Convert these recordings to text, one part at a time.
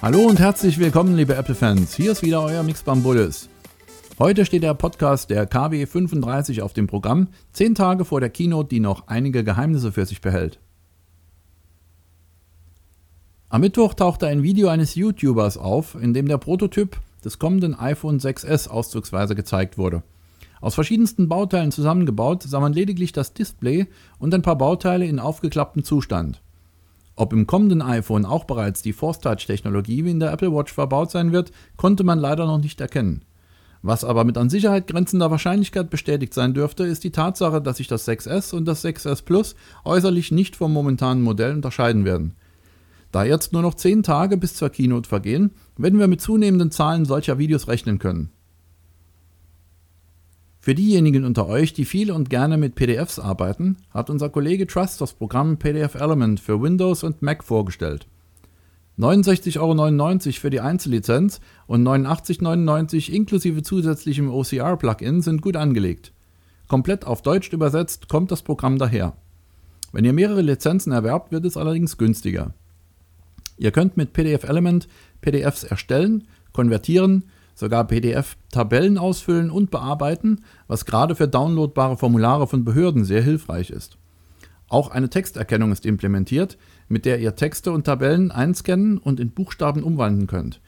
Hallo und herzlich willkommen, liebe Apple-Fans. Hier ist wieder euer Mixbam Bullis. Heute steht der Podcast der KW 35 auf dem Programm, zehn Tage vor der Keynote, die noch einige Geheimnisse für sich behält. Am Mittwoch tauchte ein Video eines YouTubers auf, in dem der Prototyp des kommenden iPhone 6s auszugsweise gezeigt wurde. Aus verschiedensten Bauteilen zusammengebaut sah man lediglich das Display und ein paar Bauteile in aufgeklapptem Zustand. Ob im kommenden iPhone auch bereits die Force Touch Technologie wie in der Apple Watch verbaut sein wird, konnte man leider noch nicht erkennen. Was aber mit an Sicherheit grenzender Wahrscheinlichkeit bestätigt sein dürfte, ist die Tatsache, dass sich das 6S und das 6S Plus äußerlich nicht vom momentanen Modell unterscheiden werden. Da jetzt nur noch 10 Tage bis zur Keynote vergehen, werden wir mit zunehmenden Zahlen solcher Videos rechnen können. Für diejenigen unter euch, die viel und gerne mit PDFs arbeiten, hat unser Kollege Trust das Programm PDF Element für Windows und Mac vorgestellt. 69,99 Euro für die Einzellizenz und 89,99 inklusive zusätzlichem OCR-Plugin sind gut angelegt. Komplett auf Deutsch übersetzt kommt das Programm daher. Wenn ihr mehrere Lizenzen erwerbt, wird es allerdings günstiger. Ihr könnt mit PDF Element PDFs erstellen, konvertieren, sogar PDF-Tabellen ausfüllen und bearbeiten, was gerade für downloadbare Formulare von Behörden sehr hilfreich ist. Auch eine Texterkennung ist implementiert, mit der ihr Texte und Tabellen einscannen und in Buchstaben umwandeln könnt.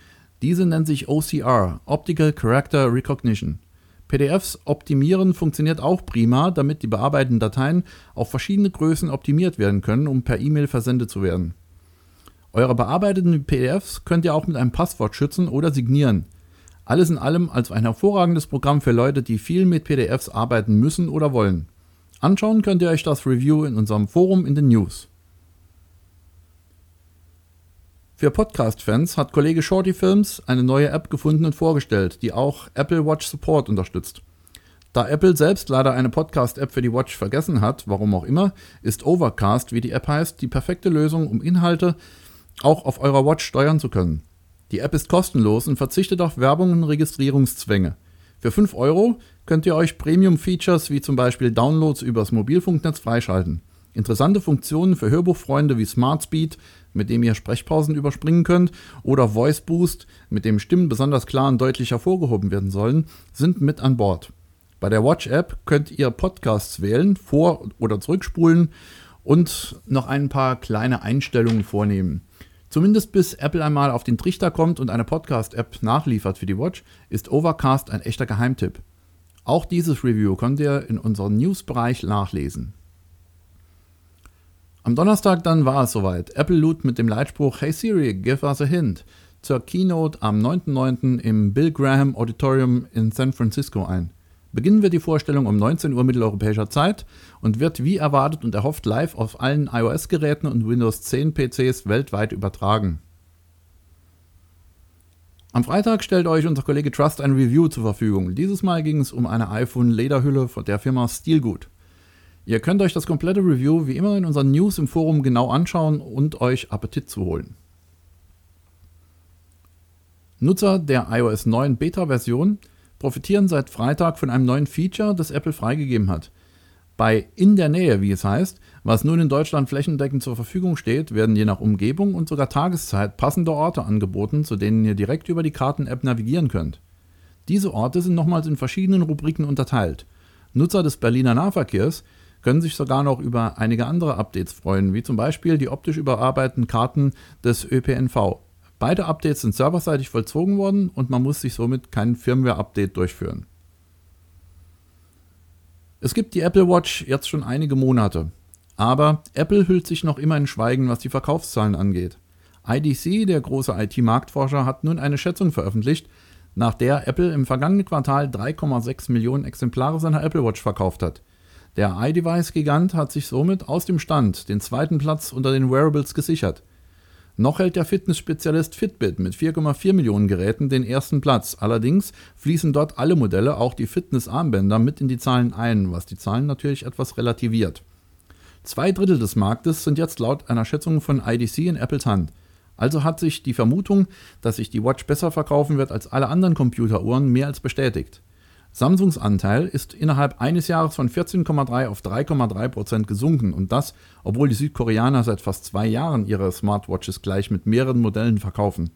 Diese nennt sich OCR, Optical Character Recognition. PDFs optimieren funktioniert auch prima, damit die bearbeiteten Dateien auf verschiedene Größen optimiert werden können, um per E-Mail versendet zu werden. Eure bearbeiteten PDFs könnt ihr auch mit einem Passwort schützen oder signieren. Alles in allem als ein hervorragendes Programm für Leute, die viel mit PDFs arbeiten müssen oder wollen. Anschauen könnt ihr euch das Review in unserem Forum in den News. Für Podcast-Fans hat Kollege Shorty Films eine neue App gefunden und vorgestellt, die auch Apple Watch Support unterstützt. Da Apple selbst leider eine Podcast-App für die Watch vergessen hat, warum auch immer, ist Overcast, wie die App heißt, die perfekte Lösung, um Inhalte auch auf eurer Watch steuern zu können. Die App ist kostenlos und verzichtet auf Werbung und Registrierungszwänge. Für 5 Euro könnt ihr euch Premium-Features wie zum Beispiel Downloads übers Mobilfunknetz freischalten. Interessante Funktionen für Hörbuchfreunde wie Smart Speed, mit dem ihr Sprechpausen überspringen könnt, oder Voice Boost, mit dem Stimmen besonders klar und deutlich hervorgehoben werden sollen, sind mit an Bord. Bei der Watch-App könnt ihr Podcasts wählen, vor- oder zurückspulen und noch ein paar kleine Einstellungen vornehmen. Zumindest bis Apple einmal auf den Trichter kommt und eine Podcast-App nachliefert für die Watch, ist Overcast ein echter Geheimtipp. Auch dieses Review könnt ihr in unserem News-Bereich nachlesen. Am Donnerstag dann war es soweit. Apple lud mit dem Leitspruch Hey Siri, give us a hint zur Keynote am 9.9. im Bill Graham Auditorium in San Francisco ein. Beginnen wir die Vorstellung um 19 Uhr mitteleuropäischer Zeit und wird wie erwartet und erhofft live auf allen iOS-Geräten und Windows 10 PCs weltweit übertragen. Am Freitag stellt euch unser Kollege Trust ein Review zur Verfügung. Dieses Mal ging es um eine iPhone-Lederhülle von der Firma Stilgut. Ihr könnt euch das komplette Review wie immer in unseren News im Forum genau anschauen und euch Appetit zu holen. Nutzer der iOS 9 Beta-Version profitieren seit Freitag von einem neuen Feature, das Apple freigegeben hat. Bei In der Nähe, wie es heißt, was nun in Deutschland flächendeckend zur Verfügung steht, werden je nach Umgebung und sogar Tageszeit passende Orte angeboten, zu denen ihr direkt über die Karten-App navigieren könnt. Diese Orte sind nochmals in verschiedenen Rubriken unterteilt. Nutzer des Berliner Nahverkehrs können sich sogar noch über einige andere Updates freuen, wie zum Beispiel die optisch überarbeiteten Karten des ÖPNV. Beide Updates sind serverseitig vollzogen worden und man muss sich somit kein Firmware-Update durchführen. Es gibt die Apple Watch jetzt schon einige Monate, aber Apple hüllt sich noch immer in Schweigen, was die Verkaufszahlen angeht. IDC, der große IT-Marktforscher, hat nun eine Schätzung veröffentlicht, nach der Apple im vergangenen Quartal 3,6 Millionen Exemplare seiner Apple Watch verkauft hat. Der iDevice-Gigant hat sich somit aus dem Stand den zweiten Platz unter den Wearables gesichert. Noch hält der Fitnessspezialist Fitbit mit 4,4 Millionen Geräten den ersten Platz. Allerdings fließen dort alle Modelle, auch die Fitnessarmbänder, mit in die Zahlen ein, was die Zahlen natürlich etwas relativiert. Zwei Drittel des Marktes sind jetzt laut einer Schätzung von IDC in Apples Hand. Also hat sich die Vermutung, dass sich die Watch besser verkaufen wird als alle anderen Computeruhren, mehr als bestätigt. Samsungs Anteil ist innerhalb eines Jahres von 14,3 auf 3,3 Prozent gesunken und das, obwohl die Südkoreaner seit fast zwei Jahren ihre Smartwatches gleich mit mehreren Modellen verkaufen.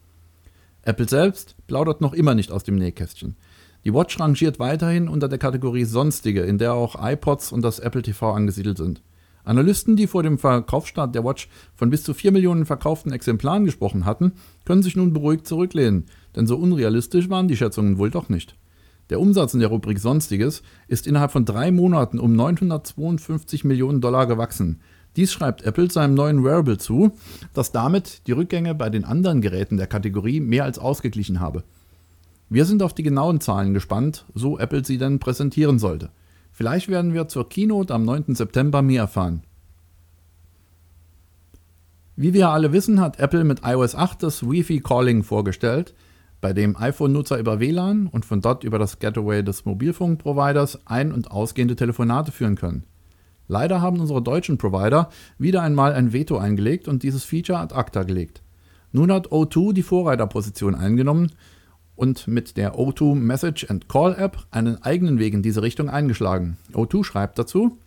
Apple selbst plaudert noch immer nicht aus dem Nähkästchen. Die Watch rangiert weiterhin unter der Kategorie Sonstige, in der auch iPods und das Apple TV angesiedelt sind. Analysten, die vor dem Verkaufsstart der Watch von bis zu 4 Millionen verkauften Exemplaren gesprochen hatten, können sich nun beruhigt zurücklehnen, denn so unrealistisch waren die Schätzungen wohl doch nicht. Der Umsatz in der Rubrik Sonstiges ist innerhalb von drei Monaten um 952 Millionen Dollar gewachsen. Dies schreibt Apple seinem neuen Wearable zu, das damit die Rückgänge bei den anderen Geräten der Kategorie mehr als ausgeglichen habe. Wir sind auf die genauen Zahlen gespannt, so Apple sie denn präsentieren sollte. Vielleicht werden wir zur Keynote am 9. September mehr erfahren. Wie wir alle wissen, hat Apple mit iOS 8 das Wi-Fi Calling vorgestellt, bei dem iPhone-Nutzer über WLAN und von dort über das Gateway des Mobilfunkproviders ein- und ausgehende Telefonate führen können. Leider haben unsere deutschen Provider wieder einmal ein Veto eingelegt und dieses Feature ad acta gelegt. Nun hat O2 die Vorreiterposition eingenommen und mit der O2 Message and Call App einen eigenen Weg in diese Richtung eingeschlagen. O2 schreibt dazu,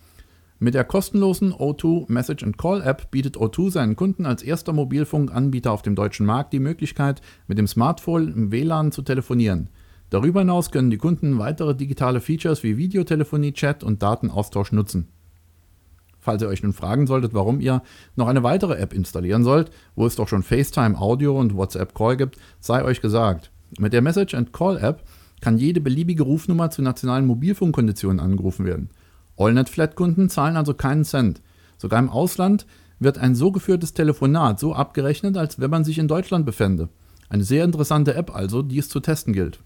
mit der kostenlosen O2 Message and Call App bietet O2 seinen Kunden als erster Mobilfunkanbieter auf dem deutschen Markt die Möglichkeit, mit dem Smartphone im WLAN zu telefonieren. Darüber hinaus können die Kunden weitere digitale Features wie Videotelefonie, Chat und Datenaustausch nutzen. Falls ihr euch nun fragen solltet, warum ihr noch eine weitere App installieren sollt, wo es doch schon FaceTime Audio und WhatsApp Call gibt, sei euch gesagt. Mit der Message and Call App kann jede beliebige Rufnummer zu nationalen Mobilfunkkonditionen angerufen werden. AllNet-Flat-Kunden zahlen also keinen Cent. Sogar im Ausland wird ein so geführtes Telefonat so abgerechnet, als wenn man sich in Deutschland befände. Eine sehr interessante App also, die es zu testen gilt.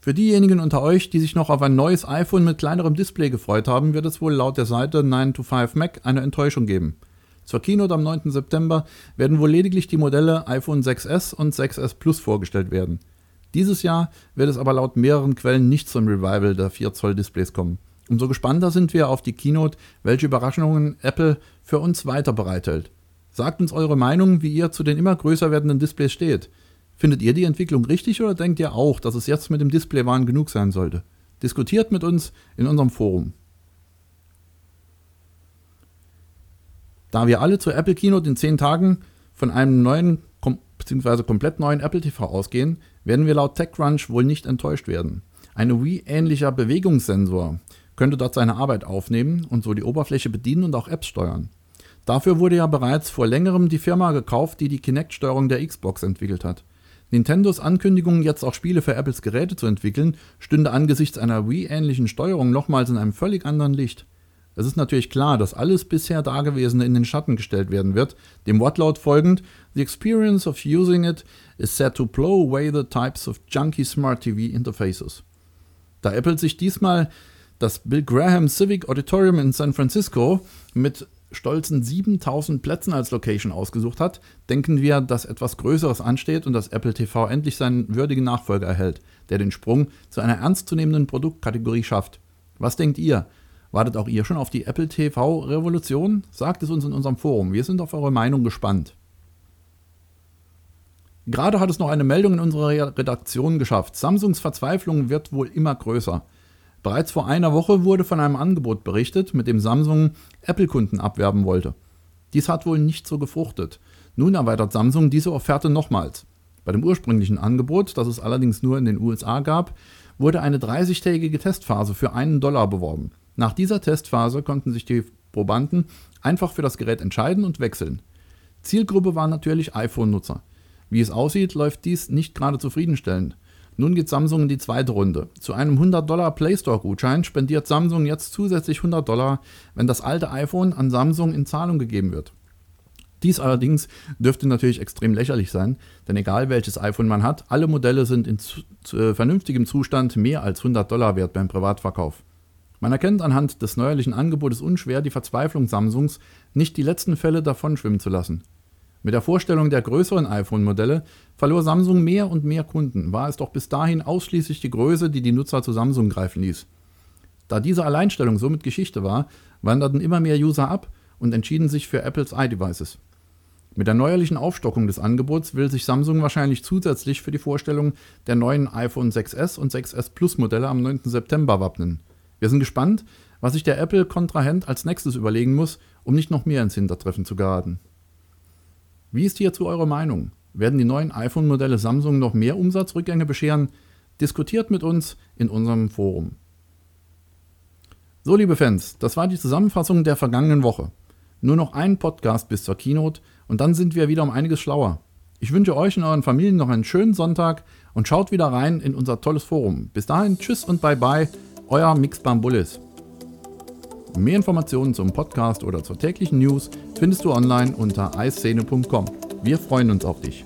Für diejenigen unter euch, die sich noch auf ein neues iPhone mit kleinerem Display gefreut haben, wird es wohl laut der Seite 9to5Mac eine Enttäuschung geben. Zur Keynote am 9. September werden wohl lediglich die Modelle iPhone 6s und 6s Plus vorgestellt werden. Dieses Jahr wird es aber laut mehreren Quellen nicht zum Revival der 4 Zoll Displays kommen. Umso gespannter sind wir auf die Keynote, welche Überraschungen Apple für uns weiter bereithält. Sagt uns eure Meinung, wie ihr zu den immer größer werdenden Displays steht. Findet ihr die Entwicklung richtig oder denkt ihr auch, dass es jetzt mit dem Displaywahn genug sein sollte? Diskutiert mit uns in unserem Forum. Da wir alle zur Apple Keynote in 10 Tagen von einem neuen bzw. komplett neuen Apple TV ausgehen, werden wir laut TechCrunch wohl nicht enttäuscht werden. Ein Wii-ähnlicher Bewegungssensor könnte dort seine Arbeit aufnehmen und so die Oberfläche bedienen und auch Apps steuern. Dafür wurde ja bereits vor längerem die Firma gekauft, die die Kinect-Steuerung der Xbox entwickelt hat. Nintendos Ankündigung, jetzt auch Spiele für Apples Geräte zu entwickeln, stünde angesichts einer Wii-ähnlichen Steuerung nochmals in einem völlig anderen Licht. Es ist natürlich klar, dass alles bisher Dagewesene in den Schatten gestellt werden wird, dem Wortlaut folgend: The experience of using it is set to blow away the types of junky smart TV interfaces. Da Apple sich diesmal das Bill Graham Civic Auditorium in San Francisco mit stolzen 7000 Plätzen als Location ausgesucht hat, denken wir, dass etwas Größeres ansteht und dass Apple TV endlich seinen würdigen Nachfolger erhält, der den Sprung zu einer ernstzunehmenden Produktkategorie schafft. Was denkt ihr? Wartet auch ihr schon auf die Apple TV-Revolution? Sagt es uns in unserem Forum. Wir sind auf eure Meinung gespannt. Gerade hat es noch eine Meldung in unserer Redaktion geschafft. Samsungs Verzweiflung wird wohl immer größer. Bereits vor einer Woche wurde von einem Angebot berichtet, mit dem Samsung Apple-Kunden abwerben wollte. Dies hat wohl nicht so gefruchtet. Nun erweitert Samsung diese Offerte nochmals. Bei dem ursprünglichen Angebot, das es allerdings nur in den USA gab, wurde eine 30-tägige Testphase für einen Dollar beworben. Nach dieser Testphase konnten sich die Probanden einfach für das Gerät entscheiden und wechseln. Zielgruppe waren natürlich iPhone-Nutzer. Wie es aussieht, läuft dies nicht gerade zufriedenstellend. Nun geht Samsung in die zweite Runde. Zu einem 100 Dollar Play Store Gutschein spendiert Samsung jetzt zusätzlich 100 Dollar, wenn das alte iPhone an Samsung in Zahlung gegeben wird. Dies allerdings dürfte natürlich extrem lächerlich sein, denn egal welches iPhone man hat, alle Modelle sind in zu, äh, vernünftigem Zustand mehr als 100 Dollar wert beim Privatverkauf. Man erkennt anhand des neuerlichen Angebotes unschwer die Verzweiflung Samsungs, nicht die letzten Fälle davonschwimmen zu lassen. Mit der Vorstellung der größeren iPhone-Modelle verlor Samsung mehr und mehr Kunden, war es doch bis dahin ausschließlich die Größe, die die Nutzer zu Samsung greifen ließ. Da diese Alleinstellung somit Geschichte war, wanderten immer mehr User ab und entschieden sich für Apples iDevices. Mit der neuerlichen Aufstockung des Angebots will sich Samsung wahrscheinlich zusätzlich für die Vorstellung der neuen iPhone 6s und 6s Plus Modelle am 9. September wappnen. Wir sind gespannt, was sich der Apple-Kontrahent als nächstes überlegen muss, um nicht noch mehr ins Hintertreffen zu geraten. Wie ist hierzu eure Meinung? Werden die neuen iPhone-Modelle Samsung noch mehr Umsatzrückgänge bescheren? Diskutiert mit uns in unserem Forum. So, liebe Fans, das war die Zusammenfassung der vergangenen Woche. Nur noch ein Podcast bis zur Keynote und dann sind wir wieder um einiges schlauer. Ich wünsche euch und euren Familien noch einen schönen Sonntag und schaut wieder rein in unser tolles Forum. Bis dahin, tschüss und bye bye, euer Mix Bambulis. Mehr Informationen zum Podcast oder zur täglichen News findest du online unter eiszene.com. Wir freuen uns auf dich.